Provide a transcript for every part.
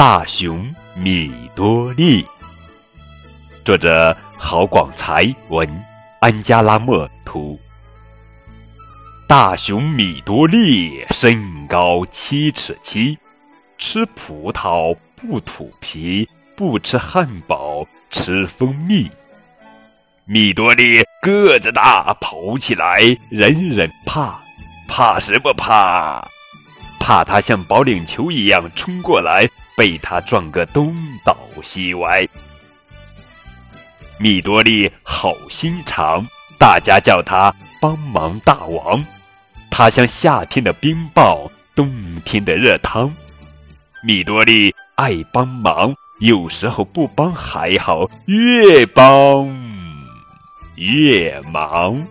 大熊米多利，作者郝广才文，安加拉莫图。大熊米多利身高七尺七，吃葡萄不吐皮，不吃汉堡吃蜂蜜。米多利个子大，跑起来人人怕，怕什么怕？怕他像保龄球一样冲过来。被他撞个东倒西歪。米多利好心肠，大家叫他帮忙大王。他像夏天的冰雹，冬天的热汤。米多利爱帮忙，有时候不帮还好，越帮越忙。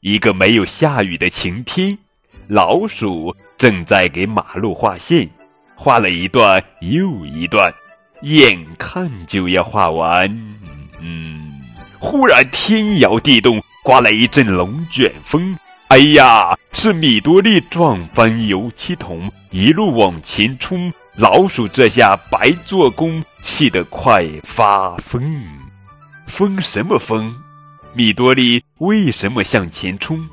一个没有下雨的晴天，老鼠正在给马路画线。画了一段又一段，眼看就要画完，嗯，忽然天摇地动，刮来一阵龙卷风。哎呀，是米多利撞翻油漆桶，一路往前冲。老鼠这下白做工，气得快发疯。疯什么疯？米多利为什么向前冲？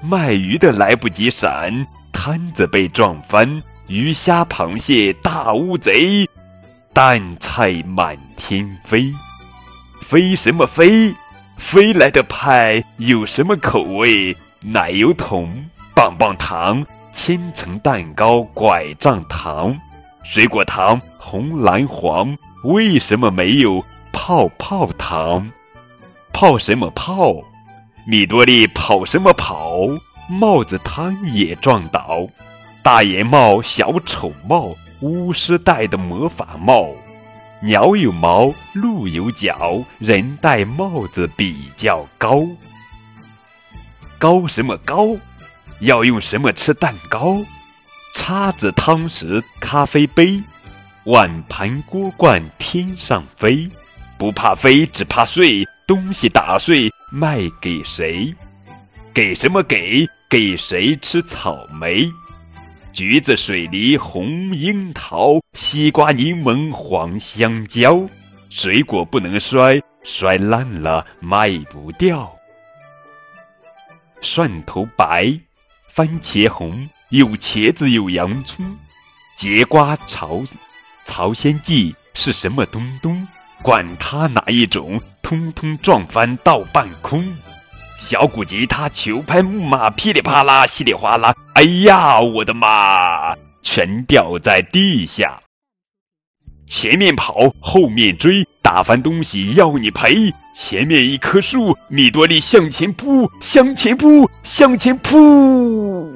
卖鱼的来不及闪，摊子被撞翻。鱼虾螃蟹大乌贼，蛋菜满天飞，飞什么飞？飞来的派有什么口味？奶油桶、棒棒糖、千层蛋糕、拐杖糖、水果糖，红蓝黄，为什么没有泡泡糖？泡什么泡？米多利跑什么跑？帽子汤也撞倒。大檐帽、小丑帽、巫师戴的魔法帽，鸟有毛，鹿有角，人戴帽子比较高。高什么高？要用什么吃蛋糕？叉子、汤匙、咖啡杯，碗盘锅罐天上飞，不怕飞，只怕碎。东西打碎卖给谁？给什么给？给谁吃草莓？橘子、水梨、红樱桃、西瓜、柠檬、黄香蕉，水果不能摔，摔烂了卖不掉。蒜头白，番茄红，有茄子有洋葱，节瓜朝朝鲜蓟是什么东东？管它哪一种，通通撞翻到半空。小古、吉他、球拍、木马，噼里啪啦，稀里哗啦，哎呀，我的妈！全掉在地下。前面跑，后面追，打翻东西要你赔。前面一棵树，米多利向前扑，向前扑，向前扑，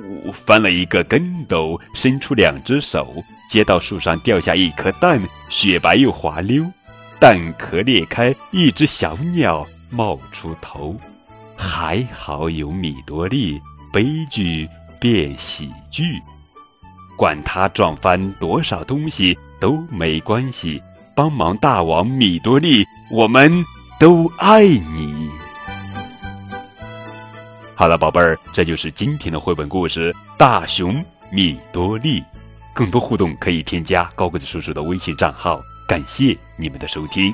翻了一个跟斗，伸出两只手，接到树上掉下一颗蛋，雪白又滑溜，蛋壳裂开，一只小鸟冒出头。还好有米多利，悲剧变喜剧。管他撞翻多少东西都没关系，帮忙大王米多利，我们都爱你。好了，宝贝儿，这就是今天的绘本故事《大熊米多利》。更多互动可以添加高个子叔叔的微信账号。感谢你们的收听。